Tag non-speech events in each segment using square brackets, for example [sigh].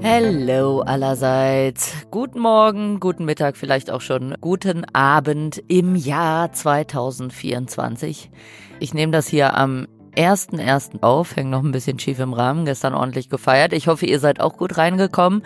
Hello allerseits. Guten Morgen, guten Mittag, vielleicht auch schon guten Abend im Jahr 2024. Ich nehme das hier am 1.1. auf, hängt noch ein bisschen schief im Rahmen, gestern ordentlich gefeiert. Ich hoffe, ihr seid auch gut reingekommen.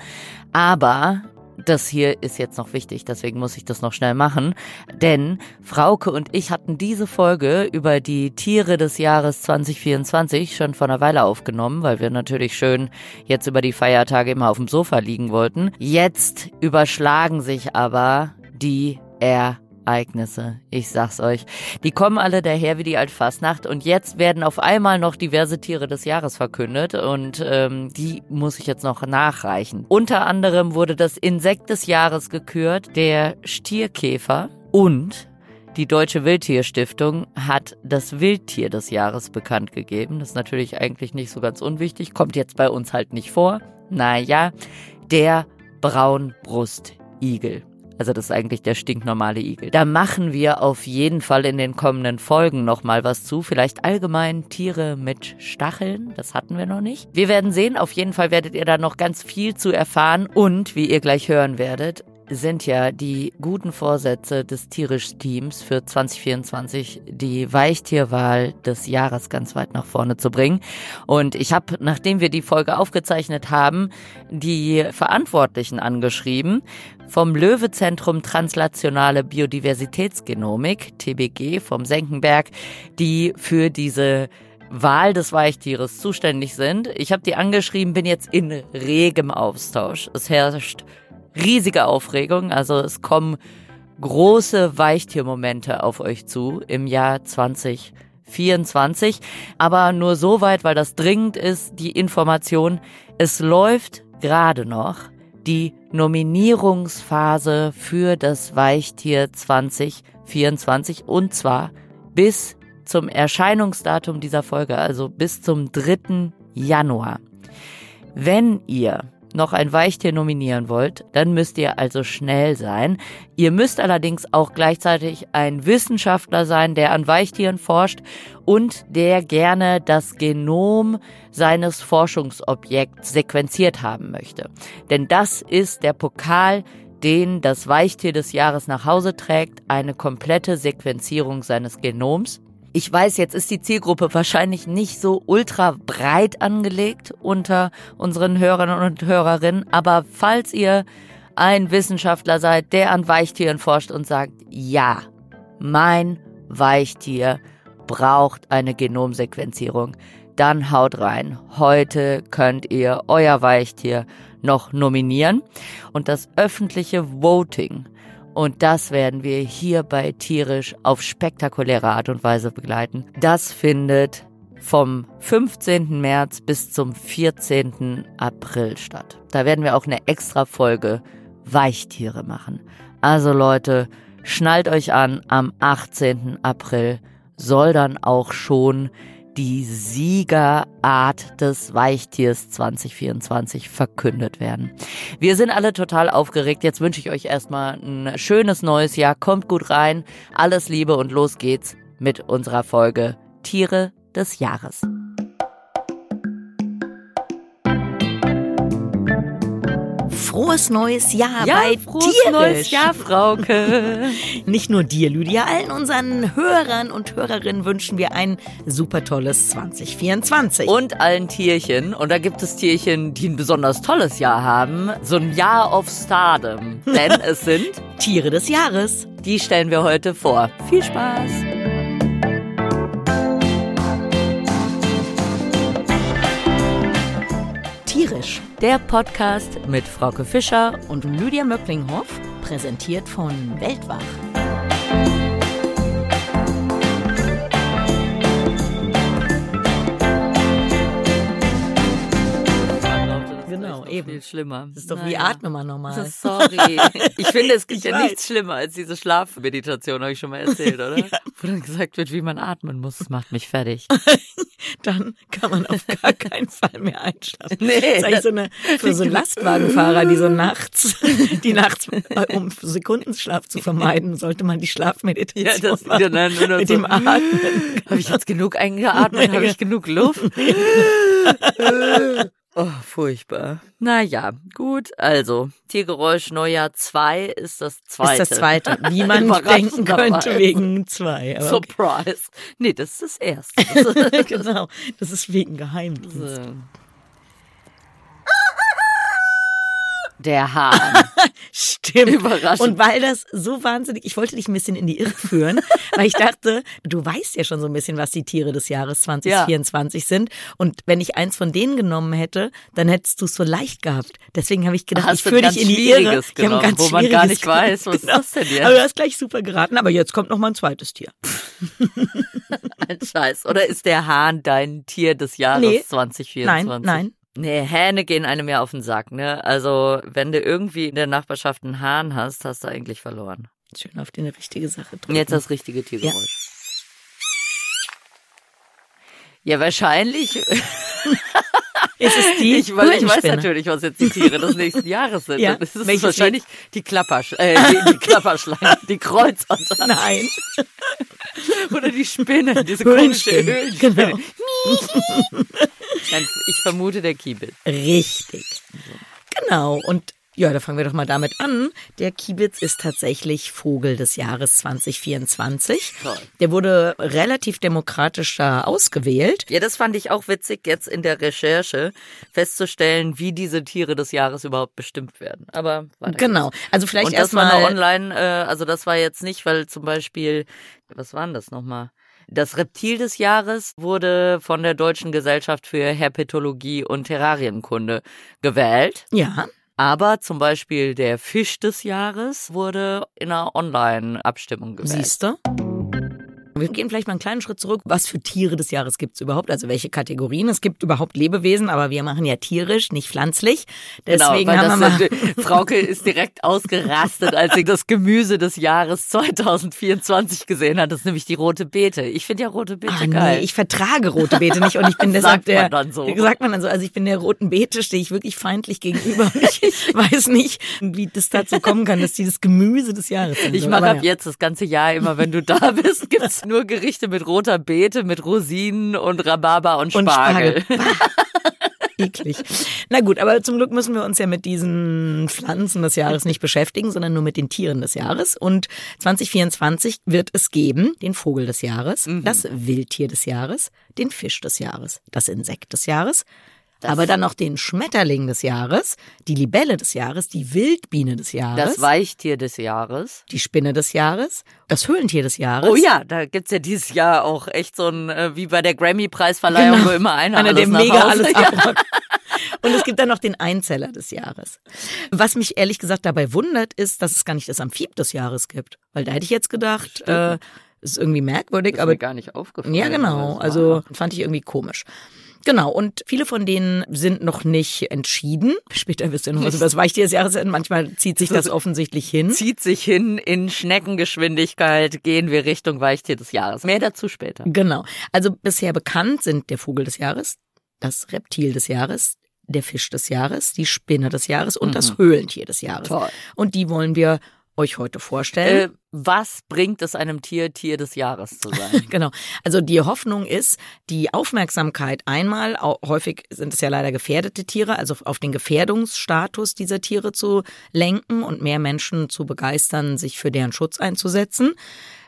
Aber das hier ist jetzt noch wichtig, deswegen muss ich das noch schnell machen. Denn Frauke und ich hatten diese Folge über die Tiere des Jahres 2024 schon vor einer Weile aufgenommen, weil wir natürlich schön jetzt über die Feiertage immer auf dem Sofa liegen wollten. Jetzt überschlagen sich aber die er Ereignisse. Ich sag's euch. Die kommen alle daher wie die Altfastnacht und jetzt werden auf einmal noch diverse Tiere des Jahres verkündet und ähm, die muss ich jetzt noch nachreichen. Unter anderem wurde das Insekt des Jahres gekürt, der Stierkäfer und die Deutsche Wildtierstiftung hat das Wildtier des Jahres bekannt gegeben. Das ist natürlich eigentlich nicht so ganz unwichtig, kommt jetzt bei uns halt nicht vor. Naja, der Braunbrustigel. Also das ist eigentlich der stinknormale Igel. Da machen wir auf jeden Fall in den kommenden Folgen nochmal was zu. Vielleicht allgemein Tiere mit Stacheln. Das hatten wir noch nicht. Wir werden sehen. Auf jeden Fall werdet ihr da noch ganz viel zu erfahren. Und wie ihr gleich hören werdet, sind ja die guten Vorsätze des Tierisch-Teams für 2024, die Weichtierwahl des Jahres ganz weit nach vorne zu bringen. Und ich habe, nachdem wir die Folge aufgezeichnet haben, die Verantwortlichen angeschrieben vom Löwe-Zentrum Translationale Biodiversitätsgenomik, TBG, vom Senckenberg, die für diese Wahl des Weichtieres zuständig sind. Ich habe die angeschrieben, bin jetzt in regem Austausch. Es herrscht riesige Aufregung. Also es kommen große Weichtiermomente auf euch zu im Jahr 2024. Aber nur so weit, weil das dringend ist, die Information. Es läuft gerade noch die Nominierungsphase für das Weichtier 2024 und zwar bis zum Erscheinungsdatum dieser Folge, also bis zum 3. Januar. Wenn ihr noch ein Weichtier nominieren wollt, dann müsst ihr also schnell sein. Ihr müsst allerdings auch gleichzeitig ein Wissenschaftler sein, der an Weichtieren forscht und der gerne das Genom seines Forschungsobjekts sequenziert haben möchte. Denn das ist der Pokal, den das Weichtier des Jahres nach Hause trägt, eine komplette Sequenzierung seines Genoms. Ich weiß, jetzt ist die Zielgruppe wahrscheinlich nicht so ultra breit angelegt unter unseren Hörern und Hörerinnen, aber falls ihr ein Wissenschaftler seid, der an Weichtieren forscht und sagt, ja, mein Weichtier braucht eine Genomsequenzierung, dann haut rein. Heute könnt ihr euer Weichtier noch nominieren und das öffentliche Voting und das werden wir hier bei Tierisch auf spektakuläre Art und Weise begleiten. Das findet vom 15. März bis zum 14. April statt. Da werden wir auch eine extra Folge Weichtiere machen. Also Leute, schnallt euch an, am 18. April soll dann auch schon die Siegerart des Weichtiers 2024 verkündet werden. Wir sind alle total aufgeregt. Jetzt wünsche ich euch erstmal ein schönes neues Jahr. Kommt gut rein. Alles Liebe und los geht's mit unserer Folge Tiere des Jahres. Frohes neues Jahr ja, bei frohes Tierisch. neues Jahr, Frauke. [laughs] Nicht nur dir, Lydia, allen unseren Hörern und Hörerinnen wünschen wir ein super tolles 2024. Und allen Tierchen. Und da gibt es Tierchen, die ein besonders tolles Jahr haben. So ein Jahr of Stardom. Denn [laughs] es sind Tiere des Jahres. Die stellen wir heute vor. Viel Spaß! Tierisch. Der Podcast mit Frauke Fischer und Lydia Möcklinghoff, präsentiert von Weltwach. Eben. Viel schlimmer. Das ist doch naja. wie atme mal normal. [laughs] Sorry. Ich finde, es [laughs] gibt ja weiß. nichts schlimmer als diese Schlafmeditation, habe ich schon mal erzählt, [laughs] oder? ja. Wo dann gesagt wird, wie man atmen muss. Das macht mich fertig. dann kann man auf gar keinen Fall mehr einschlafen. Nee. Das ist eigentlich so eine, für so Lastwagenfahrer, die so nachts, die nachts, um Sekundenschlaf zu vermeiden, sollte man die Schlafmeditation ja, das machen, dann nur mit so, dem Atmen. Habe ich jetzt genug eingeatmet? Habe ich genug Luft? Oh, furchtbar. Naja, gut. Also, Tiergeräusch Neujahr 2 ist das zweite. Ist das zweite. [laughs] Wie man denken könnte wegen zwei. Aber Surprise. Okay. Nee, das ist das erste. [laughs] genau. Das ist wegen Geheimdienst. So. Der Hahn. [laughs] Stimmt. Überraschend. Und weil das so wahnsinnig, ich wollte dich ein bisschen in die Irre führen, [laughs] weil ich dachte, du weißt ja schon so ein bisschen, was die Tiere des Jahres 2024 ja. sind. Und wenn ich eins von denen genommen hätte, dann hättest du es so leicht gehabt. Deswegen habe ich gedacht, hast ich führe dich in die Irre. Genommen, ganz wo man gar nicht weiß, [laughs] was genau. ist das denn jetzt? Aber du hast gleich super geraten. Aber jetzt kommt noch mal ein zweites Tier. ein Scheiß. Oder ist der Hahn dein Tier des Jahres nee, 2024? Nein, nein. Nee, Hähne gehen einem ja auf den Sack, ne? Also, wenn du irgendwie in der Nachbarschaft einen Hahn hast, hast du eigentlich verloren. Schön auf die richtige Sache drücken. Und jetzt das richtige Tiergeräusch. Ja, ja wahrscheinlich. [laughs] Ist es die ich, weil ich weiß natürlich, was jetzt die Tiere des nächsten Jahres sind. Ja, das ist wahrscheinlich die Klappersch äh, die, die Klapperschlange, die Kreuzotter. Nein. [laughs] Oder die Spinne, diese komische Höhlenspinne. Genau. Ich vermute der Kiebitz. Richtig. Genau. Und ja, da fangen wir doch mal damit an. Der Kiebitz ist tatsächlich Vogel des Jahres 2024. Toll. Der wurde relativ demokratisch da ausgewählt. Ja, das fand ich auch witzig, jetzt in der Recherche festzustellen, wie diese Tiere des Jahres überhaupt bestimmt werden. Aber genau, also vielleicht erstmal. Online, äh, also das war jetzt nicht, weil zum Beispiel, was waren das nochmal? Das Reptil des Jahres wurde von der Deutschen Gesellschaft für Herpetologie und Terrarienkunde gewählt. Ja. Aber zum Beispiel der Fisch des Jahres wurde in einer Online-Abstimmung gewählt. Siehst du? Wir gehen vielleicht mal einen kleinen Schritt zurück. Was für Tiere des Jahres gibt es überhaupt? Also welche Kategorien? Es gibt überhaupt Lebewesen, aber wir machen ja tierisch, nicht pflanzlich. Deswegen genau, haben wir mal Frauke ist direkt ausgerastet, als sie das Gemüse des Jahres 2024 gesehen hat. Das ist nämlich die rote Beete. Ich finde ja rote Beete ah, geil. Nee, ich vertrage rote Beete nicht und ich bin [laughs] deshalb der. Man dann so. Sagt man dann so. Also ich bin der roten Beete, stehe ich wirklich feindlich gegenüber. Ich [laughs] weiß nicht, wie das dazu kommen kann, dass die das Gemüse des Jahres sind. Ich mache ab ja. jetzt das ganze Jahr immer, wenn du da bist, gibt's [laughs] nur Gerichte mit roter Beete, mit Rosinen und Rhabarber und Spargel. Und Spargel. [laughs] Eklig. Na gut, aber zum Glück müssen wir uns ja mit diesen Pflanzen des Jahres nicht beschäftigen, sondern nur mit den Tieren des Jahres. Und 2024 wird es geben den Vogel des Jahres, mhm. das Wildtier des Jahres, den Fisch des Jahres, das Insekt des Jahres, aber dann noch den Schmetterling des Jahres, die Libelle des Jahres, die Wildbiene des Jahres. Das Weichtier des Jahres. Die Spinne des Jahres, das Höhlentier des Jahres. Oh ja, da gibt's ja dieses Jahr auch echt so ein, äh, wie bei der Grammy-Preisverleihung, genau. wo immer einer, einer alles der mega Hause. alles [laughs] abräumt. Und es gibt dann noch den Einzeller des Jahres. Was mich ehrlich gesagt dabei wundert, ist, dass es gar nicht das Amphib des Jahres gibt. Weil da hätte ich jetzt gedacht, äh, ist irgendwie merkwürdig, ist aber gar nicht aufgefallen. Ja, genau. Also fand ich irgendwie komisch. Genau, und viele von denen sind noch nicht entschieden. Später wirst du noch was über das Weichtier des Jahres Manchmal zieht sich das offensichtlich hin. Zieht sich hin in Schneckengeschwindigkeit, gehen wir Richtung Weichtier des Jahres. Mehr dazu später. Genau. Also bisher bekannt sind der Vogel des Jahres, das Reptil des Jahres, der Fisch des Jahres, die Spinne des Jahres und mhm. das Höhlentier des Jahres. Toll. Und die wollen wir euch heute vorstellen. Äh, was bringt es einem Tier, Tier des Jahres zu sein? [laughs] genau. Also die Hoffnung ist, die Aufmerksamkeit einmal, häufig sind es ja leider gefährdete Tiere, also auf den Gefährdungsstatus dieser Tiere zu lenken und mehr Menschen zu begeistern, sich für deren Schutz einzusetzen.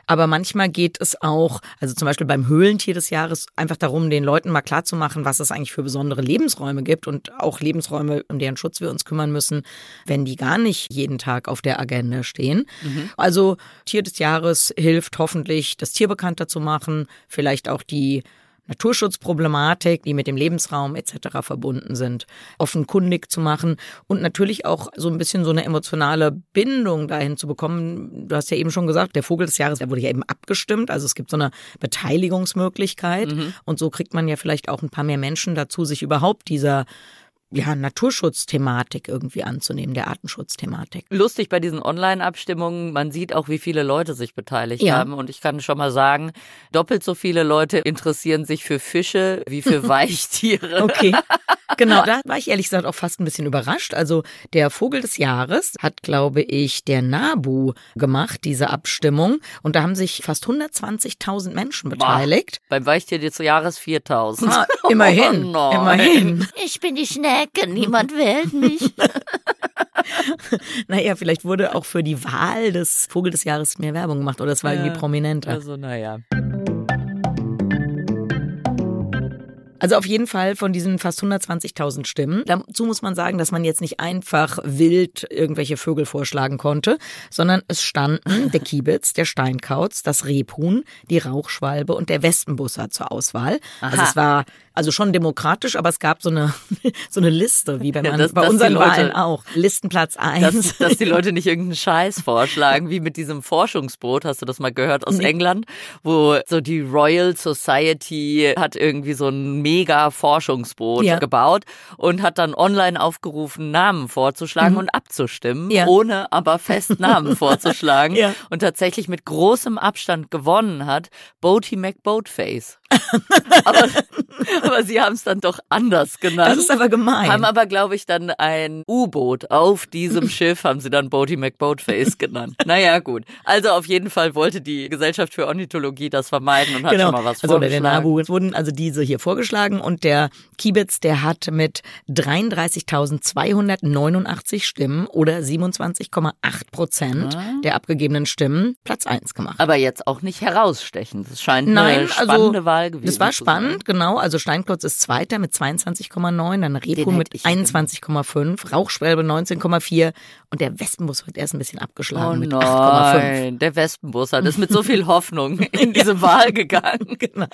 Aber manchmal geht es auch, also zum Beispiel beim Höhlentier des Jahres, einfach darum, den Leuten mal klarzumachen, was es eigentlich für besondere Lebensräume gibt und auch Lebensräume, um deren Schutz wir uns kümmern müssen, wenn die gar nicht jeden Tag auf der Agenda stehen. Mhm. Also Tier des Jahres hilft hoffentlich, das Tier bekannter zu machen, vielleicht auch die Naturschutzproblematik, die mit dem Lebensraum etc. verbunden sind, offenkundig zu machen und natürlich auch so ein bisschen so eine emotionale Bindung dahin zu bekommen. Du hast ja eben schon gesagt, der Vogel des Jahres, der wurde ja eben abgestimmt, also es gibt so eine Beteiligungsmöglichkeit mhm. und so kriegt man ja vielleicht auch ein paar mehr Menschen dazu, sich überhaupt dieser ja, Naturschutzthematik irgendwie anzunehmen, der Artenschutzthematik. Lustig bei diesen Online-Abstimmungen, man sieht auch, wie viele Leute sich beteiligt ja. haben. Und ich kann schon mal sagen, doppelt so viele Leute interessieren sich für Fische wie für [laughs] Weichtiere. Okay. [laughs] genau, da war ich ehrlich gesagt auch fast ein bisschen überrascht. Also der Vogel des Jahres hat, glaube ich, der Nabu gemacht, diese Abstimmung. Und da haben sich fast 120.000 Menschen beteiligt. Boah, beim Weichtier des Jahres 4.000. Ah, immerhin, [laughs] oh immerhin. Ich bin die Schnecke, niemand wählt mich. [laughs] naja, vielleicht wurde auch für die Wahl des Vogel des Jahres mehr Werbung gemacht oder es war ja, irgendwie prominenter. Also, naja. Also auf jeden Fall von diesen fast 120.000 Stimmen. Dazu muss man sagen, dass man jetzt nicht einfach wild irgendwelche Vögel vorschlagen konnte, sondern es standen der Kiebitz, der Steinkauz, das Rebhuhn, die Rauchschwalbe und der Wespenbusser zur Auswahl. Aha. Also es war also schon demokratisch, aber es gab so eine, [laughs] so eine Liste, wie bei, man, ja, das, bei unseren Leute, Wahlen auch. Listenplatz 1. Dass, dass die Leute nicht [laughs] irgendeinen Scheiß vorschlagen, wie mit diesem Forschungsboot, hast du das mal gehört aus nee. England, wo so die Royal Society hat irgendwie so ein mega Forschungsboot ja. gebaut und hat dann online aufgerufen, Namen vorzuschlagen mhm. und abzustimmen, ja. ohne aber fest [laughs] Namen vorzuschlagen. Und tatsächlich mit großem Abstand gewonnen hat Boaty McBoatface. Aber, aber sie haben es dann doch anders genannt. Das ist aber gemein. Haben aber, glaube ich, dann ein U-Boot auf diesem [laughs] Schiff, haben sie dann Boaty McBoatface genannt. Naja, gut. Also auf jeden Fall wollte die Gesellschaft für Ornithologie das vermeiden und hat genau. schon mal was also vorgeschlagen. Der NABU es wurden also diese hier vorgeschlagen und der Kiebitz, der hat mit 33.289 Stimmen oder 27,8 Prozent. Ah. der abgegebenen Stimmen Platz 1 gemacht. Aber jetzt auch nicht herausstechend. Das scheint Nein, eine also spannende also, Wahl gewesen Das war spannend, genau. Also Steinklotz ist Zweiter mit 22,9, dann Rebhuhn mit 21,5, Rauchschwelbe 19,4 und der Wespenbus wird erst ein bisschen abgeschlagen oh mit 8,5. Der Wespenbus hat ist mit so viel [laughs] Hoffnung in diese Wahl gegangen. [laughs] Genau.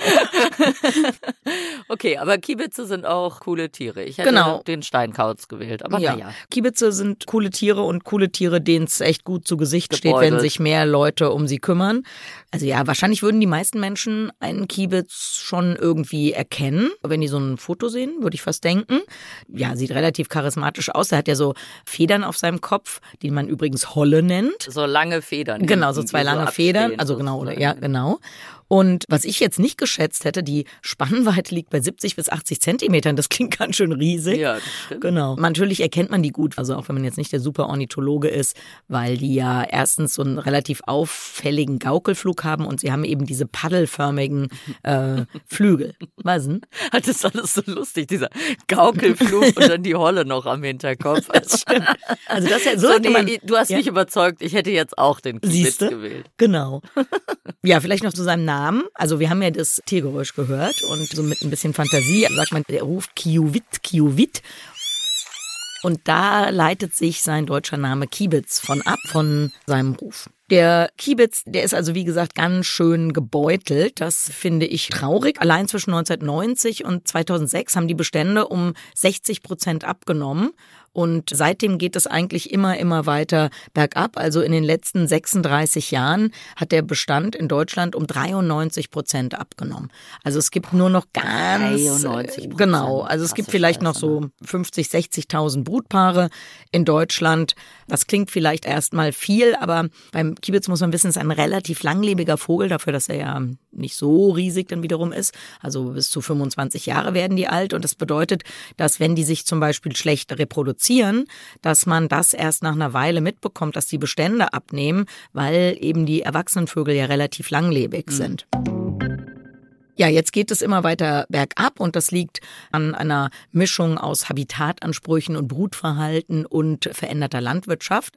okay, aber Kiebitze sind auch coole Tiere. Ich hätte genau. den Steinkauz gewählt, aber ja. naja. Kiebitze sind coole Tiere und coole Tiere, denen es echt gut zu Gesicht Gebeutelt. steht, wenn sich mehr Leute um sie kümmern. Also ja, wahrscheinlich würden die meisten Menschen einen Kiebitz schon irgendwie erkennen, wenn die so ein Foto sehen, würde ich fast denken. Ja, sieht relativ charismatisch aus. Er hat ja so Federn auf seinem Kopf, die man übrigens Holle nennt. So lange Federn. Genau, so zwei lange so Federn. Also genau, oder ja, genau. Und was ich jetzt nicht geschätzt hätte, die Spannweite liegt bei 70 bis 80 Zentimetern. Das klingt ganz schön riesig. Ja, das stimmt. Genau. Natürlich erkennt man die gut, also auch wenn man jetzt nicht der super Ornithologe ist, weil die ja erstens so einen relativ auffälligen Gaukelflug haben und sie haben eben diese paddelförmigen [laughs] äh, Flügel. Was denn? Das ist alles so lustig, dieser Gaukelflug [laughs] und dann die Holle noch am Hinterkopf. Das stimmt. Also das ja, so, so nee, man, du hast ja. mich überzeugt, ich hätte jetzt auch den Kiebitz gewählt. Genau. [laughs] Ja, vielleicht noch zu seinem Namen. Namen. Also wir haben ja das Tiergeräusch gehört und so mit ein bisschen Fantasie sagt man, er ruft Kiowit, Kiowit. Und da leitet sich sein deutscher Name Kiebitz von ab, von seinem Ruf. Der Kiebitz, der ist also wie gesagt ganz schön gebeutelt. Das finde ich traurig. Allein zwischen 1990 und 2006 haben die Bestände um 60 Prozent abgenommen. Und seitdem geht es eigentlich immer, immer weiter bergab. Also in den letzten 36 Jahren hat der Bestand in Deutschland um 93 Prozent abgenommen. Also es gibt nur noch ganz, 93 genau. Also es gibt vielleicht noch so 50, 60.000 Brutpaare in Deutschland. Das klingt vielleicht erstmal viel, aber beim Kiebitz muss man wissen, es ist ein relativ langlebiger Vogel dafür, dass er ja nicht so riesig dann wiederum ist. Also bis zu 25 Jahre werden die alt und das bedeutet, dass wenn die sich zum Beispiel schlecht reproduzieren, dass man das erst nach einer Weile mitbekommt, dass die Bestände abnehmen, weil eben die Erwachsenenvögel ja relativ langlebig mhm. sind. Ja, jetzt geht es immer weiter bergab und das liegt an einer Mischung aus Habitatansprüchen und Brutverhalten und veränderter Landwirtschaft.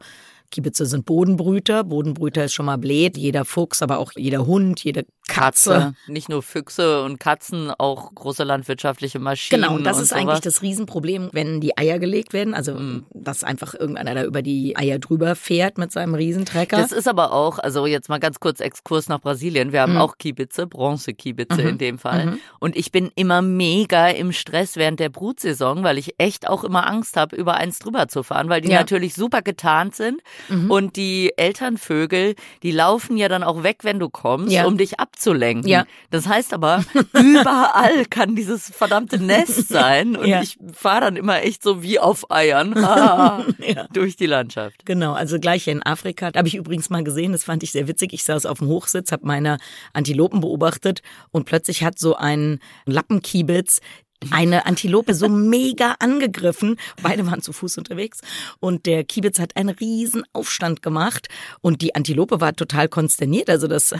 Kiebitze sind Bodenbrüter. Bodenbrüter ist schon mal blöd. Jeder Fuchs, aber auch jeder Hund, jede Katze. Katze. Nicht nur Füchse und Katzen, auch große landwirtschaftliche Maschinen. Genau, und das und ist sowas. eigentlich das Riesenproblem, wenn die Eier gelegt werden. Also, mhm. dass einfach irgendeiner da über die Eier drüber fährt mit seinem Riesentrecker. Das ist aber auch, also jetzt mal ganz kurz Exkurs nach Brasilien. Wir haben mhm. auch Kiebitze, Bronzekiebitze mhm. in dem Fall. Mhm. Und ich bin immer mega im Stress während der Brutsaison, weil ich echt auch immer Angst habe, über eins drüber zu fahren, weil die ja. natürlich super getarnt sind. Mhm. Und die Elternvögel, die laufen ja dann auch weg, wenn du kommst, ja. um dich abzulenken. Ja. Das heißt aber, [laughs] überall kann dieses verdammte Nest [laughs] sein. Und ja. ich fahre dann immer echt so wie auf Eiern [laughs] ah, ja. durch die Landschaft. Genau, also gleich in Afrika. Da habe ich übrigens mal gesehen, das fand ich sehr witzig. Ich saß auf dem Hochsitz, habe meine Antilopen beobachtet und plötzlich hat so ein Lappenkiebitz eine Antilope so mega angegriffen. Beide waren zu Fuß unterwegs und der Kiebitz hat einen riesen Aufstand gemacht und die Antilope war total konsterniert. Also das [laughs] äh,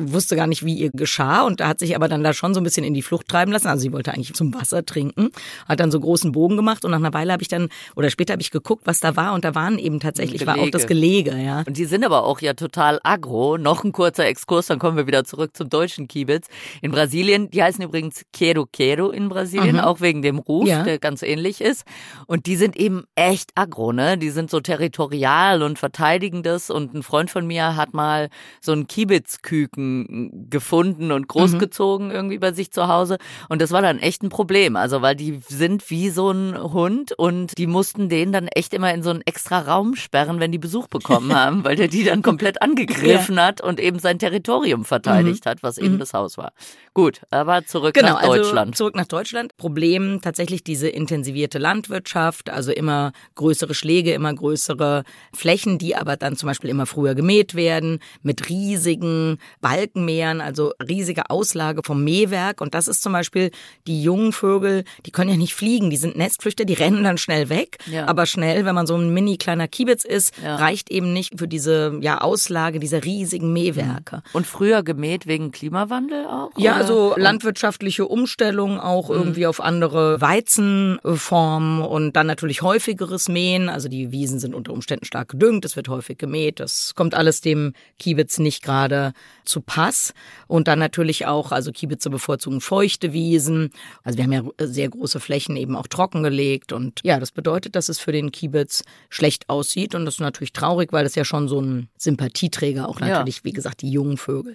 wusste gar nicht, wie ihr geschah und da hat sich aber dann da schon so ein bisschen in die Flucht treiben lassen. Also sie wollte eigentlich zum Wasser trinken, hat dann so großen Bogen gemacht und nach einer Weile habe ich dann oder später habe ich geguckt, was da war und da waren eben tatsächlich war auch das Gelege, ja. Und die sind aber auch ja total agro. Noch ein kurzer Exkurs, dann kommen wir wieder zurück zum deutschen Kiebitz in Brasilien. Die heißen übrigens Quero Quero in Brasilien, mhm. auch wegen dem Ruf, ja. der ganz ähnlich ist. Und die sind eben echt aggro, ne? Die sind so territorial und verteidigen das. Und ein Freund von mir hat mal so einen Kiebitzküken gefunden und großgezogen mhm. irgendwie bei sich zu Hause. Und das war dann echt ein Problem. Also, weil die sind wie so ein Hund und die mussten den dann echt immer in so einen extra Raum sperren, wenn die Besuch bekommen [laughs] haben, weil der die dann komplett angegriffen ja. hat und eben sein Territorium verteidigt mhm. hat, was eben mhm. das Haus war. Gut, aber zurück genau, nach also Deutschland. Also zurück nach Deutschland. Problem tatsächlich diese intensivierte Landwirtschaft, also immer größere Schläge, immer größere Flächen, die aber dann zum Beispiel immer früher gemäht werden, mit riesigen Balkenmeeren, also riesige Auslage vom Mähwerk. Und das ist zum Beispiel die jungen Vögel, die können ja nicht fliegen, die sind Nestflüchter, die rennen dann schnell weg. Ja. Aber schnell, wenn man so ein mini kleiner Kiebitz ist, ja. reicht eben nicht für diese ja, Auslage dieser riesigen Mähwerke. Und früher gemäht wegen Klimawandel auch? Ja, oder? also landwirtschaftliche Umstellung auch mhm. irgendwie auf andere Weizenformen und dann natürlich häufigeres Mähen. Also die Wiesen sind unter Umständen stark gedüngt, es wird häufig gemäht. Das kommt alles dem Kiebitz nicht gerade zu Pass. Und dann natürlich auch, also Kiebitze bevorzugen feuchte Wiesen. Also wir haben ja sehr große Flächen eben auch trockengelegt. Und ja, das bedeutet, dass es für den Kiebitz schlecht aussieht. Und das ist natürlich traurig, weil das ja schon so ein Sympathieträger auch natürlich, ja. wie gesagt, die jungen Vögel.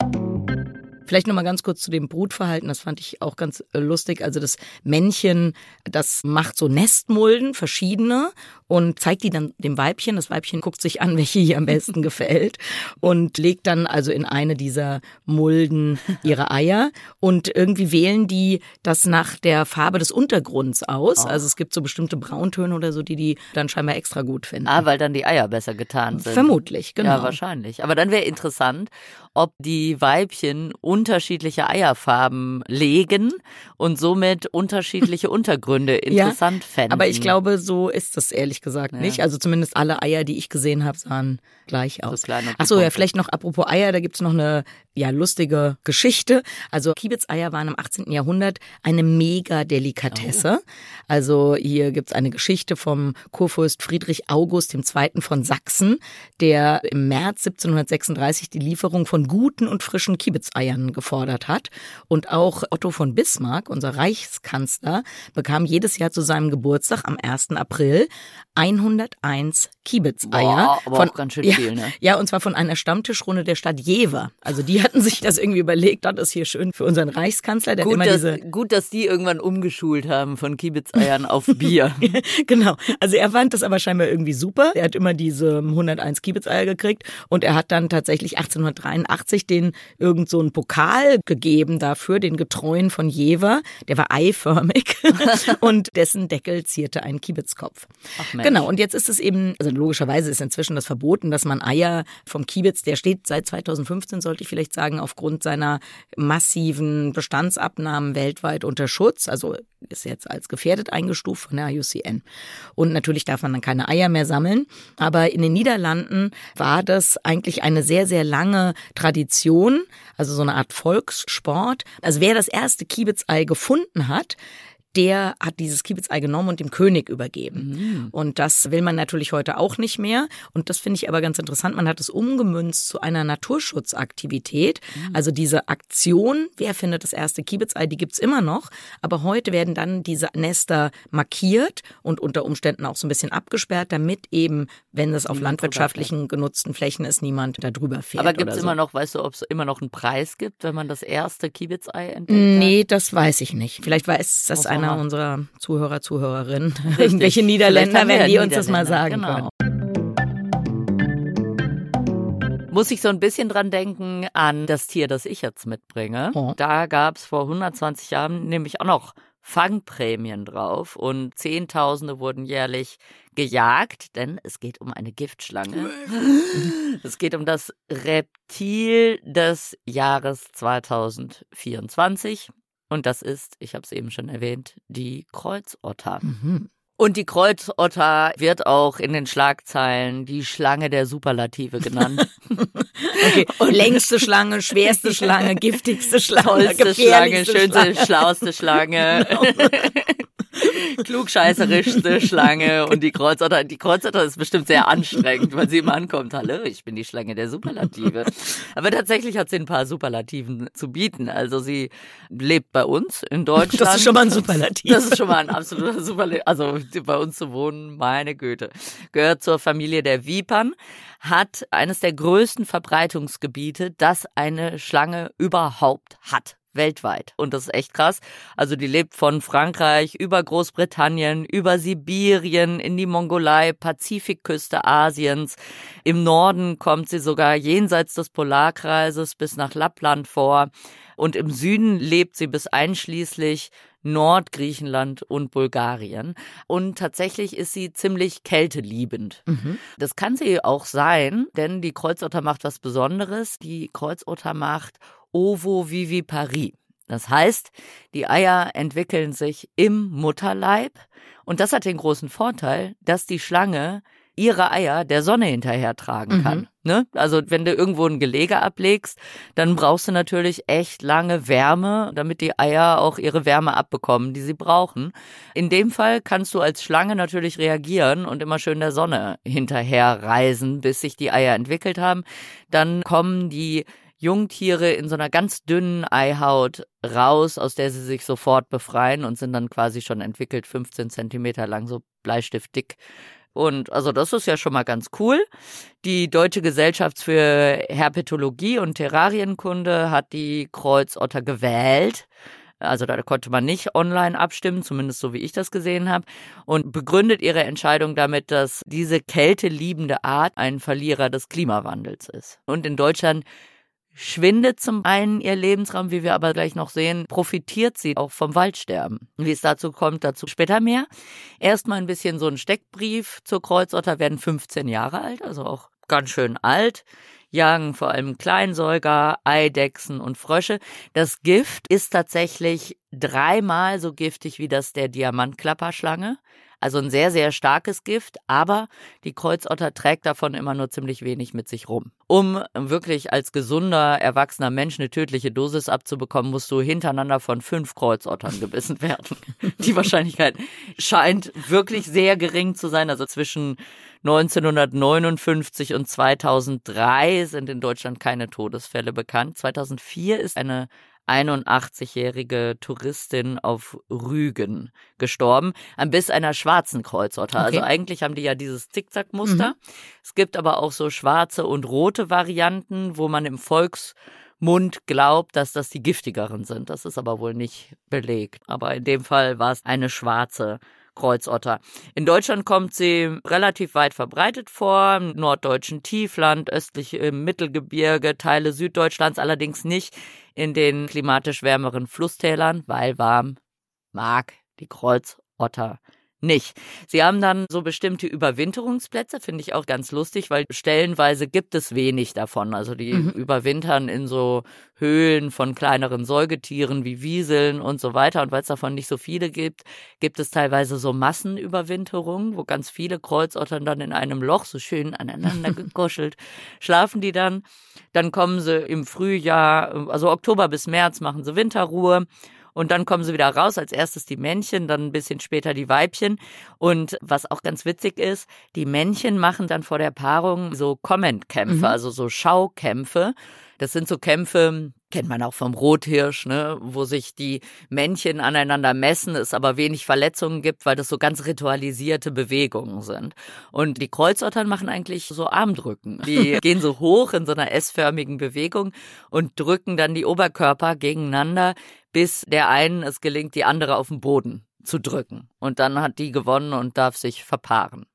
Vielleicht noch mal ganz kurz zu dem Brutverhalten. Das fand ich auch ganz äh, lustig. Also das Männchen, das macht so Nestmulden, verschiedene und zeigt die dann dem Weibchen. Das Weibchen guckt sich an, [laughs] welche ihr am besten gefällt und legt dann also in eine dieser Mulden ihre Eier und irgendwie wählen die das nach der Farbe des Untergrunds aus. Oh. Also es gibt so bestimmte Brauntöne oder so, die die dann scheinbar extra gut finden. Ah, weil dann die Eier besser getan sind. Vermutlich, genau. Ja, wahrscheinlich. Aber dann wäre interessant, ob die Weibchen unterschiedliche Eierfarben legen und somit unterschiedliche [laughs] Untergründe interessant ja, fänden. Aber ich glaube, so ist das ehrlich gesagt ja. nicht. Also zumindest alle Eier, die ich gesehen habe, sahen gleich aus. So Achso, ja, vielleicht noch apropos Eier, da gibt's noch eine ja lustige Geschichte. Also Kiebitzeier waren im 18. Jahrhundert eine Mega-Delikatesse. Oh. Also hier gibt's eine Geschichte vom Kurfürst Friedrich August II. von Sachsen, der im März 1736 die Lieferung von guten und frischen Kiebitzeiern gefordert hat. Und auch Otto von Bismarck, unser Reichskanzler, bekam jedes Jahr zu seinem Geburtstag am 1. April 101 Kiebitzeier. Boah, von, ganz schön viel, ne? Ja, und zwar von einer Stammtischrunde der Stadt Jever. Also die hatten sich das irgendwie überlegt, das ist hier schön für unseren Reichskanzler. Der gut, immer dass, diese gut, dass die irgendwann umgeschult haben von Kiebitzeiern auf Bier. [laughs] genau. Also er fand das aber scheinbar irgendwie super. Er hat immer diese 101 Kiebitzeier gekriegt und er hat dann tatsächlich 1883 den irgend so einen Pokal gegeben dafür, den Getreuen von Jever. Der war eiförmig [laughs] und dessen Deckel zierte einen Kiebitzkopf. Ach, genau. Und jetzt ist es eben, also logischerweise ist inzwischen das verboten, dass man Eier vom Kiebitz, der steht seit 2015, sollte ich vielleicht sagen, aufgrund seiner massiven Bestandsabnahmen weltweit unter Schutz. Also ist jetzt als gefährdet eingestuft von der IUCN. Und natürlich darf man dann keine Eier mehr sammeln. Aber in den Niederlanden war das eigentlich eine sehr, sehr lange Tradition, also so eine Art Volkssport. Also wer das erste Kiebitzei gefunden hat, der hat dieses Kiebitzei genommen und dem König übergeben. Mhm. Und das will man natürlich heute auch nicht mehr. Und das finde ich aber ganz interessant. Man hat es umgemünzt zu einer Naturschutzaktivität. Mhm. Also diese Aktion, wer findet das erste Kiebitzei, die gibt's immer noch. Aber heute werden dann diese Nester markiert und unter Umständen auch so ein bisschen abgesperrt, damit eben, wenn es auf landwirtschaftlichen genutzten Flächen ist, niemand da drüber fährt. Aber gibt's so. immer noch, weißt du, ob es immer noch einen Preis gibt, wenn man das erste Kiebitzei entdeckt? Nee, das weiß ich nicht. Vielleicht weiß das ein einer unserer Zuhörer, Zuhörerinnen, irgendwelche Niederländer, wenn die uns das mal sagen genau. muss ich so ein bisschen dran denken an das Tier, das ich jetzt mitbringe. Oh. Da gab es vor 120 Jahren nämlich auch noch Fangprämien drauf und Zehntausende wurden jährlich gejagt, denn es geht um eine Giftschlange. [laughs] es geht um das Reptil des Jahres 2024. Und das ist, ich habe es eben schon erwähnt, die Kreuzotter. Mhm. Und die Kreuzotter wird auch in den Schlagzeilen die Schlange der Superlative genannt. [laughs] okay. [laughs] Längste Schlange, schwerste Schlange, [laughs] giftigste Schlange, tollste Schlange, schönste, Schlange. schlauste Schlange. Genau. Klugscheißerischste Schlange und die Kreuzotter. Die Kreuzotter ist bestimmt sehr anstrengend, weil sie immer ankommt. Hallo, ich bin die Schlange der Superlative. Aber tatsächlich hat sie ein paar Superlativen zu bieten. Also sie lebt bei uns in Deutschland. Das ist schon mal ein Superlativ. Das ist schon mal ein absoluter Superlativ. Also bei uns zu wohnen, meine Güte. Gehört zur Familie der Vipern hat eines der größten Verbreitungsgebiete, das eine Schlange überhaupt hat weltweit. Und das ist echt krass. Also die lebt von Frankreich über Großbritannien, über Sibirien, in die Mongolei, Pazifikküste Asiens. Im Norden kommt sie sogar jenseits des Polarkreises bis nach Lappland vor. Und im Süden lebt sie bis einschließlich Nordgriechenland und Bulgarien. Und tatsächlich ist sie ziemlich kälteliebend. Mhm. Das kann sie auch sein, denn die Kreuzotter macht was Besonderes. Die Kreuzotter macht Ovoviviparie. Das heißt, die Eier entwickeln sich im Mutterleib und das hat den großen Vorteil, dass die Schlange ihre Eier der Sonne hinterher tragen kann. Mhm. Ne? Also wenn du irgendwo ein Gelege ablegst, dann brauchst du natürlich echt lange Wärme, damit die Eier auch ihre Wärme abbekommen, die sie brauchen. In dem Fall kannst du als Schlange natürlich reagieren und immer schön der Sonne hinterher reisen, bis sich die Eier entwickelt haben. Dann kommen die Jungtiere in so einer ganz dünnen Eihaut raus, aus der sie sich sofort befreien und sind dann quasi schon entwickelt, 15 Zentimeter lang, so Bleistiftdick. Und also das ist ja schon mal ganz cool. Die Deutsche Gesellschaft für Herpetologie und Terrarienkunde hat die Kreuzotter gewählt. Also da konnte man nicht online abstimmen, zumindest so wie ich das gesehen habe, und begründet ihre Entscheidung damit, dass diese kälteliebende Art ein Verlierer des Klimawandels ist. Und in Deutschland schwindet zum einen ihr Lebensraum, wie wir aber gleich noch sehen, profitiert sie auch vom Waldsterben. Wie es dazu kommt, dazu später mehr. Erstmal ein bisschen so ein Steckbrief zur Kreuzotter, werden 15 Jahre alt, also auch ganz schön alt, jagen vor allem Kleinsäuger, Eidechsen und Frösche. Das Gift ist tatsächlich dreimal so giftig wie das der Diamantklapperschlange. Also ein sehr, sehr starkes Gift, aber die Kreuzotter trägt davon immer nur ziemlich wenig mit sich rum. Um wirklich als gesunder, erwachsener Mensch eine tödliche Dosis abzubekommen, musst du hintereinander von fünf Kreuzottern gebissen [laughs] werden. Die Wahrscheinlichkeit scheint wirklich sehr gering zu sein. Also zwischen 1959 und 2003 sind in Deutschland keine Todesfälle bekannt. 2004 ist eine 81-jährige Touristin auf Rügen gestorben, an Biss einer schwarzen Kreuzotter. Also okay. Also eigentlich haben die ja dieses Zickzackmuster. Mhm. Es gibt aber auch so schwarze und rote Varianten, wo man im Volksmund glaubt, dass das die giftigeren sind. Das ist aber wohl nicht belegt. Aber in dem Fall war es eine schwarze Kreuzotter. In Deutschland kommt sie relativ weit verbreitet vor, im norddeutschen Tiefland, östlich im Mittelgebirge, Teile Süddeutschlands allerdings nicht in den klimatisch wärmeren Flusstälern, weil warm mag die Kreuzotter nicht. Sie haben dann so bestimmte Überwinterungsplätze, finde ich auch ganz lustig, weil stellenweise gibt es wenig davon. Also die mhm. überwintern in so Höhlen von kleineren Säugetieren wie Wieseln und so weiter. Und weil es davon nicht so viele gibt, gibt es teilweise so Massenüberwinterungen, wo ganz viele Kreuzottern dann in einem Loch so schön aneinander [laughs] gekuschelt schlafen die dann. Dann kommen sie im Frühjahr, also Oktober bis März machen sie Winterruhe und dann kommen sie wieder raus. Als erstes die Männchen, dann ein bisschen später die Weibchen. Und was auch ganz witzig ist, die Männchen machen dann vor der Paarung so Comment-Kämpfe, mhm. also so Schaukämpfe. Das sind so Kämpfe, kennt man auch vom Rothirsch, ne, wo sich die Männchen aneinander messen, es aber wenig Verletzungen gibt, weil das so ganz ritualisierte Bewegungen sind. Und die Kreuzottern machen eigentlich so Armdrücken. Die [laughs] gehen so hoch in so einer S-förmigen Bewegung und drücken dann die Oberkörper gegeneinander, bis der einen es gelingt, die andere auf den Boden zu drücken. Und dann hat die gewonnen und darf sich verpaaren.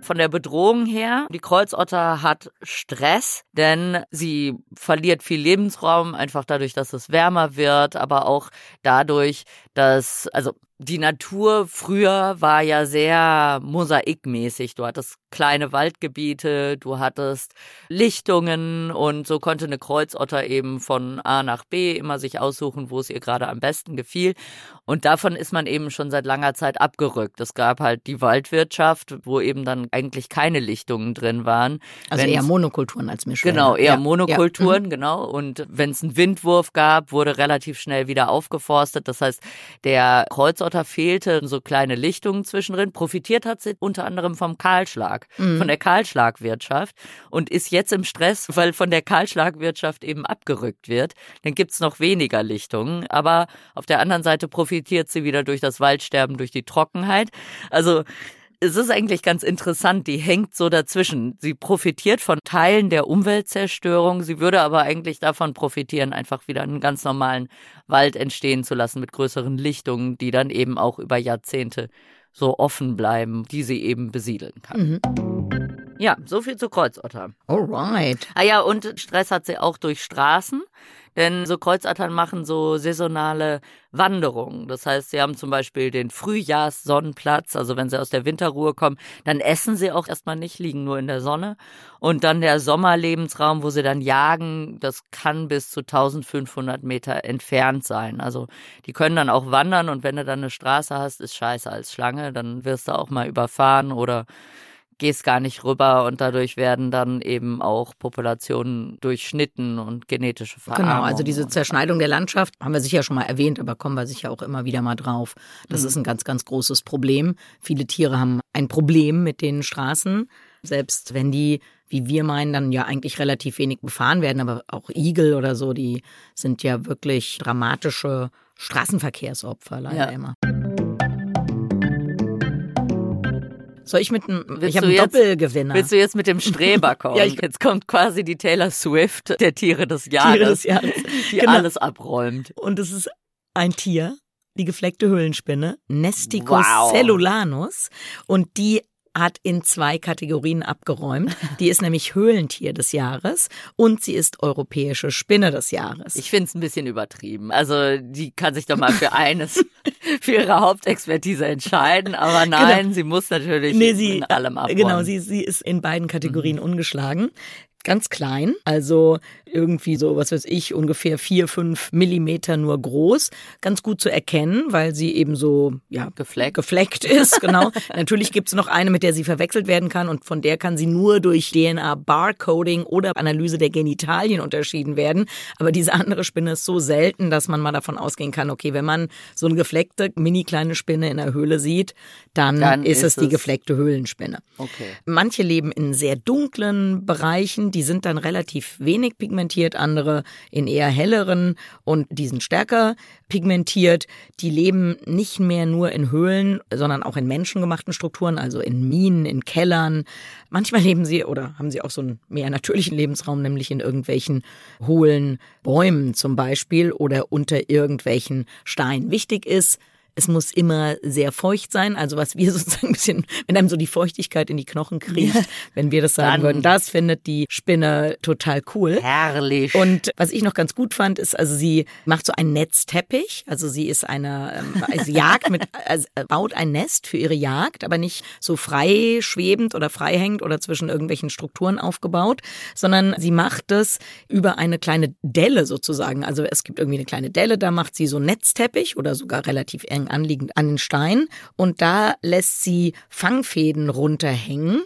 Von der Bedrohung her, die Kreuzotter hat Stress, denn sie verliert viel Lebensraum, einfach dadurch, dass es wärmer wird, aber auch dadurch, dass, also die Natur früher war ja sehr mosaikmäßig. Du hattest kleine Waldgebiete, du hattest Lichtungen und so konnte eine Kreuzotter eben von A nach B immer sich aussuchen, wo es ihr gerade am besten gefiel. Und davon ist man eben schon seit langer Zeit abgerückt. Es gab halt die Waldwirtschaft, wo eben dann eigentlich keine Lichtungen drin waren. Also Wenn's, eher Monokulturen als Mischwälder. Genau, eher ja. Monokulturen, ja. genau. Und wenn es einen Windwurf gab, wurde relativ schnell wieder aufgeforstet. Das heißt, der Kreuzotter fehlte so kleine Lichtungen zwischendrin. Profitiert hat sie unter anderem vom Kahlschlag, mhm. von der Kahlschlagwirtschaft und ist jetzt im Stress, weil von der Kahlschlagwirtschaft eben abgerückt wird. Dann gibt's noch weniger Lichtungen. Aber auf der anderen Seite profitiert sie wieder durch das Waldsterben, durch die Trockenheit. Also es ist eigentlich ganz interessant, die hängt so dazwischen. Sie profitiert von Teilen der Umweltzerstörung, sie würde aber eigentlich davon profitieren, einfach wieder einen ganz normalen Wald entstehen zu lassen mit größeren Lichtungen, die dann eben auch über Jahrzehnte so offen bleiben, die sie eben besiedeln kann. Mhm. Ja, so viel zu Kreuzotter. Alright. Ah ja, und Stress hat sie auch durch Straßen. Denn so Kreuzottern machen so saisonale Wanderungen. Das heißt, sie haben zum Beispiel den Frühjahrssonnenplatz. Also wenn sie aus der Winterruhe kommen, dann essen sie auch erstmal nicht, liegen nur in der Sonne. Und dann der Sommerlebensraum, wo sie dann jagen, das kann bis zu 1500 Meter entfernt sein. Also die können dann auch wandern und wenn du dann eine Straße hast, ist scheiße als Schlange, dann wirst du auch mal überfahren oder gehst gar nicht rüber und dadurch werden dann eben auch Populationen durchschnitten und genetische Verarmung. Genau, also diese Zerschneidung der Landschaft haben wir sicher schon mal erwähnt, aber kommen wir sicher auch immer wieder mal drauf. Das mhm. ist ein ganz, ganz großes Problem. Viele Tiere haben ein Problem mit den Straßen, selbst wenn die wie wir meinen, dann ja eigentlich relativ wenig befahren werden, aber auch Igel oder so, die sind ja wirklich dramatische Straßenverkehrsopfer leider ja. immer. Soll ich mit einem, ich habe einen jetzt, Doppelgewinner. Willst du jetzt mit dem Streber [laughs] kommen? ja, ich, jetzt kommt quasi die Taylor Swift, der Tiere des Jahres, Tiere des Jahres. die genau. alles abräumt. Und es ist ein Tier, die gefleckte Höhlenspinne, Nesticus wow. cellulanus. Und die hat in zwei Kategorien abgeräumt. Die ist nämlich Höhlentier des Jahres und sie ist europäische Spinne des Jahres. Ich finde es ein bisschen übertrieben. Also die kann sich doch mal für eines, für ihre Hauptexpertise entscheiden. Aber genau. nein, genau. sie muss natürlich nee, sie, in allem abräumen. Genau, sie, sie ist in beiden Kategorien mhm. ungeschlagen ganz klein, also irgendwie so, was weiß ich, ungefähr vier, fünf Millimeter nur groß. Ganz gut zu erkennen, weil sie eben so, ja, gefleckt, gefleckt ist, genau. [laughs] Natürlich gibt es noch eine, mit der sie verwechselt werden kann und von der kann sie nur durch DNA-Barcoding oder Analyse der Genitalien unterschieden werden. Aber diese andere Spinne ist so selten, dass man mal davon ausgehen kann, okay, wenn man so eine gefleckte, mini kleine Spinne in der Höhle sieht, dann, dann ist, ist es die gefleckte Höhlenspinne. Okay. Manche leben in sehr dunklen Bereichen, die sind dann relativ wenig pigmentiert, andere in eher helleren und die sind stärker pigmentiert. Die leben nicht mehr nur in Höhlen, sondern auch in menschengemachten Strukturen, also in Minen, in Kellern. Manchmal leben sie oder haben sie auch so einen mehr natürlichen Lebensraum, nämlich in irgendwelchen hohlen Bäumen zum Beispiel oder unter irgendwelchen Steinen. Wichtig ist, es muss immer sehr feucht sein. Also was wir [laughs] sozusagen ein bisschen, wenn einem so die Feuchtigkeit in die Knochen kriegt, ja. wenn wir das sagen Dann würden, das findet die Spinne total cool. Herrlich. Und was ich noch ganz gut fand, ist, also sie macht so einen Netzteppich. Also sie ist eine, ähm, also Jagd mit, [laughs] also baut ein Nest für ihre Jagd, aber nicht so frei schwebend oder frei hängend oder zwischen irgendwelchen Strukturen aufgebaut, sondern sie macht es über eine kleine Delle sozusagen. Also es gibt irgendwie eine kleine Delle, da macht sie so einen Netzteppich oder sogar relativ eng anliegend an den Stein und da lässt sie Fangfäden runterhängen.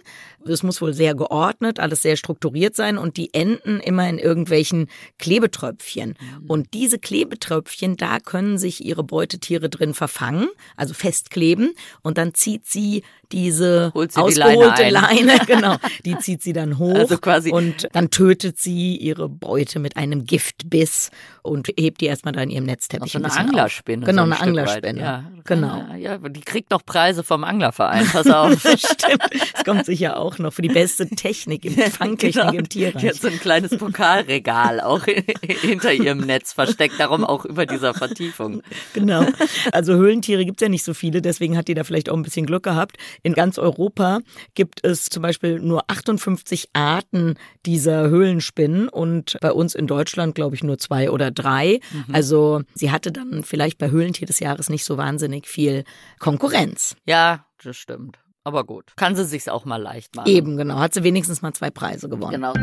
Es muss wohl sehr geordnet, alles sehr strukturiert sein und die enden immer in irgendwelchen Klebetröpfchen. Mhm. Und diese Klebetröpfchen, da können sich ihre Beutetiere drin verfangen, also festkleben und dann zieht sie diese sie ausgeholte die Leine, Leine, [laughs] genau, die zieht sie dann hoch also quasi und dann tötet sie ihre Beute mit einem Giftbiss und hebt die erstmal da in ihrem Netzteppich. Also eine Anglerspinne. Genau, so ein eine Anglerspinne. Ja, genau. Ja, die kriegt doch Preise vom Anglerverein, pass auf. [laughs] Stimmt, das kommt sicher auch [laughs] auch noch für die beste Technik, im [laughs] Fangtechnik genau. im Tierreich. Jetzt so ein kleines Pokalregal auch [laughs] hinter ihrem Netz versteckt, darum auch über dieser Vertiefung. Genau. Also Höhlentiere gibt es ja nicht so viele, deswegen hat die da vielleicht auch ein bisschen Glück gehabt. In ganz Europa gibt es zum Beispiel nur 58 Arten dieser Höhlenspinnen und bei uns in Deutschland, glaube ich, nur zwei oder drei. Mhm. Also sie hatte dann vielleicht bei Höhlentier des Jahres nicht so wahnsinnig viel Konkurrenz. Ja, das stimmt. Aber gut, kann sie sich's auch mal leicht machen. Eben, genau. Hat sie wenigstens mal zwei Preise gewonnen. Genau.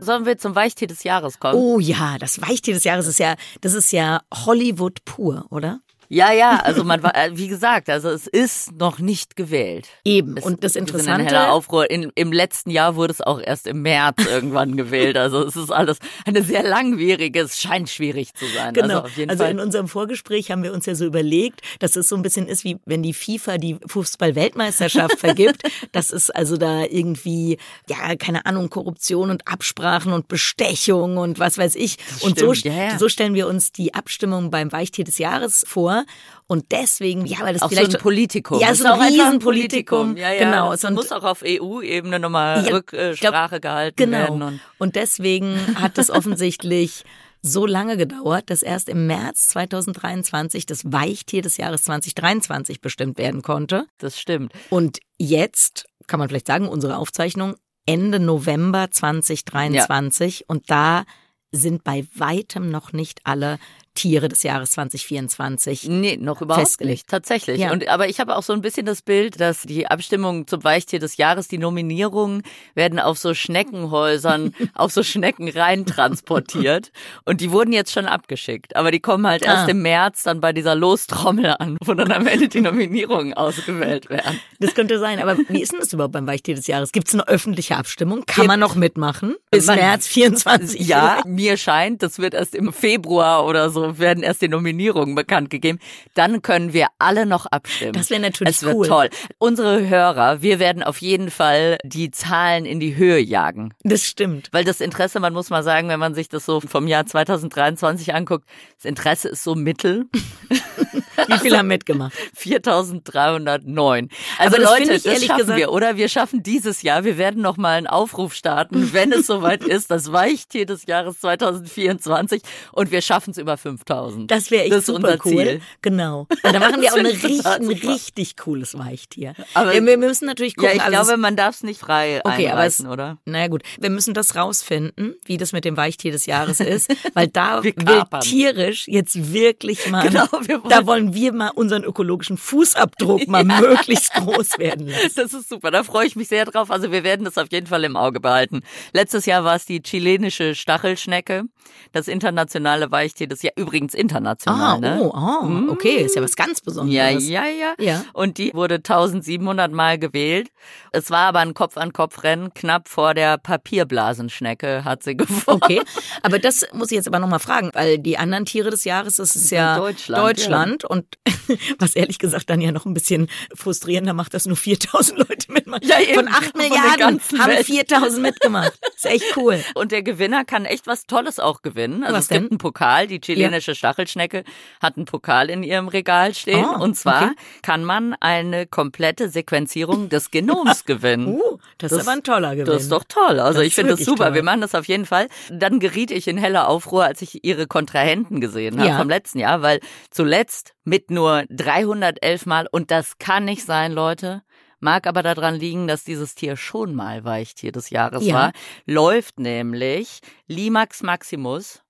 Sollen wir zum Weichtier des Jahres kommen? Oh ja, das Weichtier des Jahres ist ja, das ist ja Hollywood pur, oder? Ja, ja, also man war, äh, wie gesagt, also es ist noch nicht gewählt. Eben. Es, und das Interessante. Heller Aufruhr. In, Im letzten Jahr wurde es auch erst im März irgendwann gewählt. Also es ist alles eine sehr langwierige, es scheint schwierig zu sein. Genau. Also, also in unserem Vorgespräch haben wir uns ja so überlegt, dass es so ein bisschen ist, wie wenn die FIFA die Fußball-Weltmeisterschaft [laughs] vergibt. Das ist also da irgendwie, ja, keine Ahnung, Korruption und Absprachen und Bestechung und was weiß ich. Das und stimmt, so, ja, ja. so stellen wir uns die Abstimmung beim Weichtier des Jahres vor. Und deswegen, ja, weil das auch vielleicht so ein Politikum. Ja, so ein Riesenpolitikum. Ja, ja, genau. Es muss auch auf EU-Ebene nochmal ja, Rücksprache glaub, gehalten genau. werden. Und, und deswegen hat es offensichtlich [laughs] so lange gedauert, dass erst im März 2023 das Weichtier des Jahres 2023 bestimmt werden konnte. Das stimmt. Und jetzt kann man vielleicht sagen, unsere Aufzeichnung Ende November 2023 ja. und da sind bei weitem noch nicht alle Tiere des Jahres 2024 Nee, noch überhaupt festgelegt. nicht. Tatsächlich. Ja. Und, aber ich habe auch so ein bisschen das Bild, dass die Abstimmung zum Weichtier des Jahres, die Nominierungen werden auf so Schneckenhäusern, [laughs] auf so Schnecken rein transportiert. Und die wurden jetzt schon abgeschickt. Aber die kommen halt erst ah. im März dann bei dieser Lostrommel an, wo dann am Ende die Nominierungen ausgewählt werden. Das könnte sein. Aber wie ist denn das überhaupt beim Weichtier des Jahres? Gibt es eine öffentliche Abstimmung? Kann Gibt. man noch mitmachen? Bis März 24? Ja, mir scheint, das wird erst im Februar oder so werden erst die Nominierungen bekannt gegeben. Dann können wir alle noch abstimmen. Das wäre natürlich es wird toll. Unsere Hörer, wir werden auf jeden Fall die Zahlen in die Höhe jagen. Das stimmt. Weil das Interesse, man muss mal sagen, wenn man sich das so vom Jahr 2023 anguckt, das Interesse ist so mittel. [laughs] Wie viele haben mitgemacht? 4309. Also Aber Leute, das, das schaffen gesagt, wir, oder? Wir schaffen dieses Jahr, wir werden noch mal einen Aufruf starten, wenn es soweit ist, das Weichtier des Jahres 2024 und wir schaffen es über 5000. Das wäre echt das super unser cool. Ziel. Genau. [laughs] Und da machen wir auch eine richtig, ein richtig cooles Weichtier. Aber ja, wir müssen natürlich gucken. Ja, ich also glaube, man darf es nicht frei okay, aber es, oder? Naja gut, wir müssen das rausfinden, wie das mit dem Weichtier des Jahres ist, weil da [laughs] wir will tierisch jetzt wirklich mal, genau, wir wollen, da wollen wir mal unseren ökologischen Fußabdruck mal [laughs] ja. möglichst groß werden lassen. Das ist super, da freue ich mich sehr drauf. Also wir werden das auf jeden Fall im Auge behalten. Letztes Jahr war es die chilenische Stachelschnecke, das internationale Weichtier des Jahres, übrigens international. Ah, ne? oh, oh, okay, ist ja was ganz Besonderes. Ja, ja, ja, ja. Und die wurde 1700 Mal gewählt. Es war aber ein Kopf-an-Kopf-Rennen, knapp vor der Papierblasenschnecke hat sie [laughs] gewonnen. Okay, aber das muss ich jetzt aber nochmal fragen, weil die anderen Tiere des Jahres, das ist ja Deutschland, Deutschland ja. und [laughs] was ehrlich gesagt dann ja noch ein bisschen frustrierender macht, dass nur 4000 Leute mitmachen. Ja, eben. Von 8 Milliarden haben 4000 mitgemacht. ist echt cool. Und der Gewinner kann echt was Tolles auch gewinnen. Also was es denn? gibt einen Pokal, die chilenische ja. Stachelschnecke hat einen Pokal in ihrem Regal stehen. Oh, und zwar okay. kann man eine komplette Sequenzierung des Genoms [laughs] gewinnen. Uh, das, das, ist aber ein toller Gewinn. Das ist doch toll. Also Das ich finde das super. toll. Wir machen das auf jeden Fall. Dann geriet ich in heller Aufruhr, als ich ihre Kontrahenten gesehen habe Ja. vom letzten Jahr, weil zuletzt mit nur 311 Mal, und das kann nicht sein, Leute, mag aber daran liegen, dass dieses Tier schon mal Weichtier des Jahres Ja. war, läuft nämlich Limax Maximus,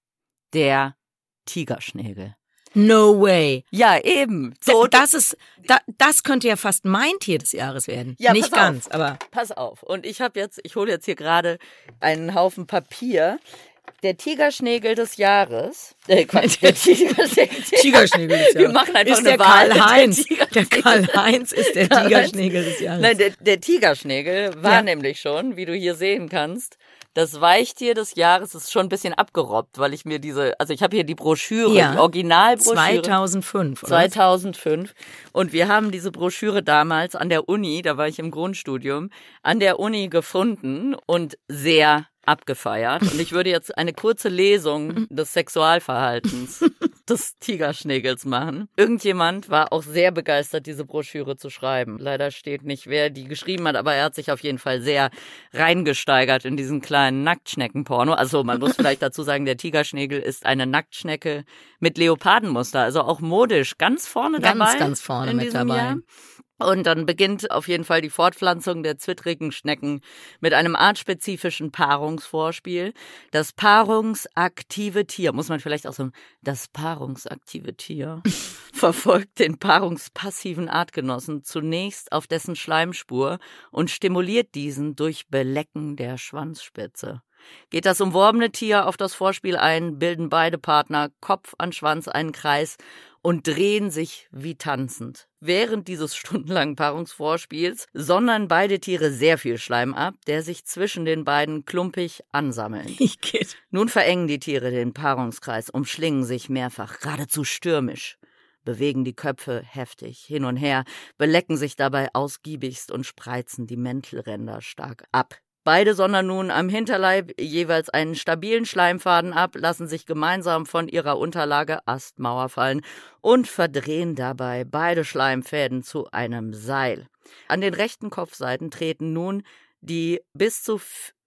der Tigerschnägel. No way. Ja, eben. So, das ist, da, das könnte ja fast mein Tier des Jahres werden. Ja, Nicht pass auf. ganz, aber Pass auf. Und ich habe jetzt, ich hole jetzt hier gerade einen Haufen Papier. Der Tigerschnägel des Jahres. Äh, Quatsch, der Tigerschnägel. [laughs] Tigerschnägel des Wir Jahres. machen einfach ist eine der Wahl. Karl-Heinz. Der Der Karl-Heinz ist der. [laughs] Tigerschnägel des Jahres. Nein, der, der Tigerschnägel war Ja. nämlich schon, wie du hier sehen kannst, das Weichtier des Jahres ist schon ein bisschen abgerobbt, weil ich mir diese, also ich habe hier die Broschüre, Ja. die Originalbroschüre. 2005. Oder? 2005. Und wir haben diese Broschüre damals an der Uni, da war ich im Grundstudium, an der Uni gefunden und sehr abgefeiert. Und ich würde jetzt eine kurze Lesung des Sexualverhaltens [laughs] des Tigerschnägels machen. Irgendjemand war auch sehr begeistert, diese Broschüre zu schreiben. Leider steht nicht, wer die geschrieben hat, aber er hat sich auf jeden Fall sehr reingesteigert in diesen kleinen Nacktschneckenporno. Also man muss vielleicht dazu sagen, der Tigerschnägel ist eine Nacktschnecke mit Leopardenmuster, also auch modisch ganz vorne ganz, dabei. Ganz, ganz vorne mit dabei. Jahr. Und dann beginnt auf jeden Fall die Fortpflanzung der zwittrigen Schnecken mit einem artspezifischen Paarungsvorspiel. Das paarungsaktive Tier, muss man vielleicht auch so, das paarungsaktive Tier [laughs] verfolgt den paarungspassiven Artgenossen zunächst auf dessen Schleimspur und stimuliert diesen durch Belecken der Schwanzspitze. Geht das umworbene Tier auf das Vorspiel ein, bilden beide Partner Kopf an Schwanz einen Kreis und drehen sich wie tanzend. Während dieses [laughs] stundenlangen Paarungsvorspiels sondern beide Tiere sehr viel Schleim ab, der sich zwischen den beiden klumpig [laughs] geht. Nun verengen die Tiere den Paarungskreis, umschlingen sich mehrfach, geradezu stürmisch bewegen die Köpfe heftig hin und her, belecken sich dabei ausgiebigst und spreizen die Mäntelränder stark ab. Beide sondern nun am Hinterleib jeweils einen stabilen Schleimfaden ab, lassen sich gemeinsam von ihrer Unterlage Astmauer fallen und verdrehen dabei beide Schleimfäden zu einem Seil. An den rechten Kopfseiten treten nun die bis zu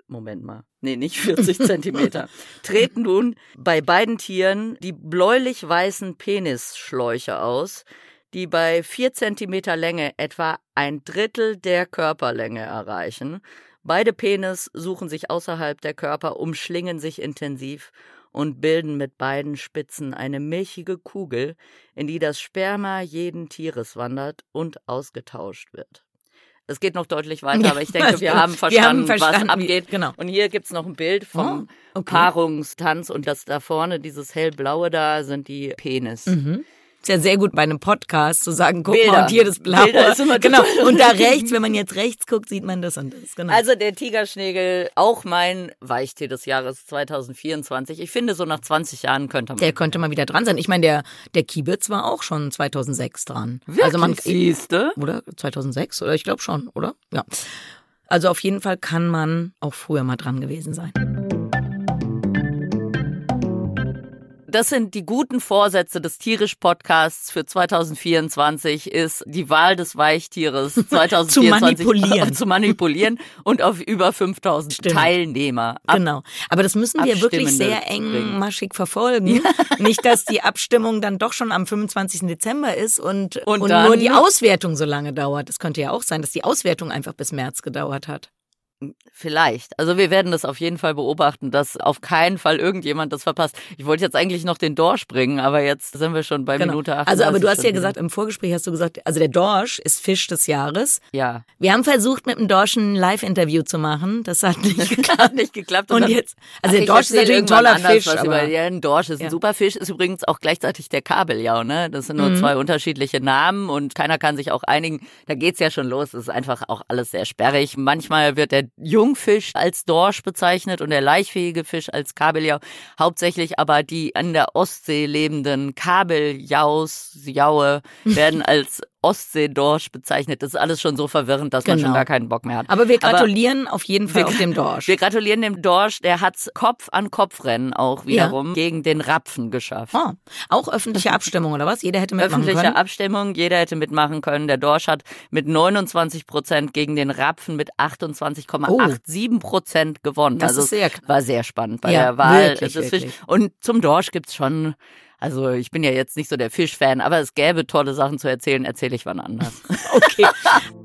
Moment mal. Nee, nicht [laughs] 40 Zentimeter. Treten nun bei beiden Tieren die bläulich-weißen Penisschläuche aus, die bei vier Zentimeter Länge etwa ein Drittel der Körperlänge erreichen. Beide Penis suchen sich außerhalb der Körper, umschlingen sich intensiv und bilden mit beiden Spitzen eine milchige Kugel, in die das Sperma jeden Tieres wandert und ausgetauscht wird. Es geht noch deutlich weiter, ja, aber ich denke, [laughs] wir haben verstanden, wir haben verstanden was abgeht. Wie, genau. Und hier gibt's noch ein Bild vom oh, okay. Paarungstanz und das da vorne, dieses hellblaue da, sind die Penis. Mhm. Ist ja sehr gut bei einem Podcast zu sagen, guck Bilder. mal, und hier das Blaue. Bilder ist immer genau. Und da rechts, wenn man jetzt rechts guckt, sieht man das und das. Genau. Also der Tigerschnägel, auch mein Weichtier des Jahres 2024. Ich finde, so nach 20 Jahren könnte man. Der könnte mal wieder dran sein. Ich meine, der, der Kiebitz war auch schon 2006 dran. Wirklich? Also man, Siehste? Oder 2006? Oder ich glaube schon, oder? Ja. Also auf jeden Fall kann man auch früher mal dran gewesen sein. Das sind die guten Vorsätze des Tierisch-Podcasts für 2024 ist die Wahl des Weichtieres 2024 [laughs] zu manipulieren. [laughs] zu manipulieren und auf über 5000 Stimmt. Teilnehmer. genau. Aber das müssen wir wirklich sehr engmaschig verfolgen. Ja. [laughs] Nicht, dass die Abstimmung dann doch schon am 25. Dezember ist und, und, und nur die Auswertung so lange dauert. Das könnte ja auch sein, dass die Auswertung einfach bis März gedauert hat. Vielleicht. Also wir werden das auf jeden Fall beobachten, dass auf keinen Fall irgendjemand das verpasst. Ich wollte jetzt eigentlich noch den Dorsch bringen, aber jetzt sind wir schon bei genau. Minute 8. Also aber du hast ja gesagt, im Vorgespräch hast du gesagt, also der Dorsch ist Fisch des Jahres. Ja. Wir haben versucht, mit dem Dorsch ein Live-Interview zu machen. Das hat nicht [laughs] geklappt. nicht geklappt. Und, und jetzt, also der Dorsch ist natürlich ein toller Fisch. Aber, ja, ein Dorsch ist ja. ein super Fisch, ist übrigens auch gleichzeitig der Kabeljau, ne? Das sind nur mhm. zwei unterschiedliche Namen und keiner kann sich auch einigen. Da geht's ja schon los. Das ist einfach auch alles sehr sperrig. Manchmal wird der Jungfisch als Dorsch bezeichnet und der laichfähige Fisch als Kabeljau. Hauptsächlich aber die an der Ostsee lebenden Kabeljaus, Jaue werden [laughs] als Ostseedorsch bezeichnet. Das ist alles schon so verwirrend, dass genau. man schon genau. gar keinen Bock mehr hat. Aber wir gratulieren Aber auf jeden Fall auf dem Dorsch. Wir gratulieren dem Dorsch. Der hat's Kopf an Kopf Rennen auch wiederum ja. gegen den Rapfen geschafft. Oh, auch öffentliche Abstimmung oder was? Jeder hätte mitmachen öffentliche können. Öffentliche Abstimmung, jeder hätte mitmachen können. Der Dorsch hat mit 29 Prozent gegen den Rapfen mit 28,87 Prozent oh. gewonnen. Das also ist sehr war sehr spannend bei ja, der Wahl. Wirklich, wirklich. Und zum Dorsch gibt's schon also ich bin ja jetzt nicht so der Fischfan, aber es gäbe tolle Sachen zu erzählen, erzähle ich wann anders. [laughs] [laughs] Okay.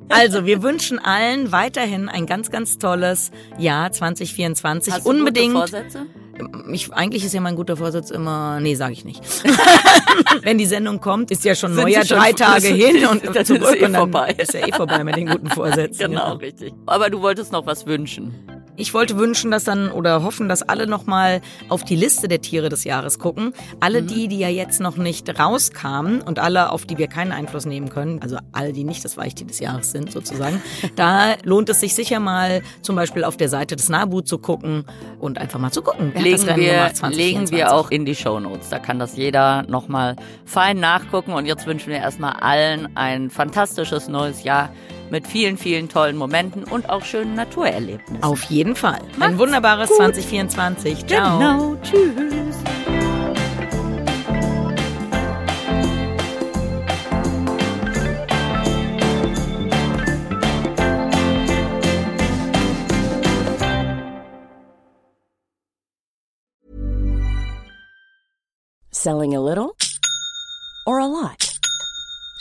Also wir wünschen allen weiterhin ein ganz, ganz tolles Jahr 2024. Hast Unbedingt. Gute Vorsätze? Ich, eigentlich ist ja mein guter Vorsatz immer, nee, sage ich nicht. [laughs] Wenn die Sendung kommt, ist ja schon Sind Neujahr drei Tage hin und dann zurück ist eh und dann vorbei. ist ja eh vorbei mit den guten Vorsätzen. Genau, ja. richtig. Aber du wolltest noch was wünschen. Ich wollte wünschen, dass dann oder hoffen, dass alle nochmal auf die Liste der Tiere des Jahres gucken. Alle mhm. die, die ja jetzt noch nicht rauskamen und alle, auf die wir keinen Einfluss nehmen können, also alle, die nicht das Weichtier des Jahres sind sozusagen, [laughs] da lohnt es sich sicher mal zum Beispiel auf der Seite des NABU zu gucken und einfach mal zu gucken. Legen wir, legen wir auch in die Show Notes. Da kann das jeder nochmal fein nachgucken. Und jetzt wünschen wir erstmal allen ein fantastisches neues Jahr mit vielen, vielen tollen Momenten und auch schönen Naturerlebnissen. Auf jeden Fall. Macht's Ein wunderbares gut. 2024. Ciao. Genau. Tschüss. Selling a little or a lot?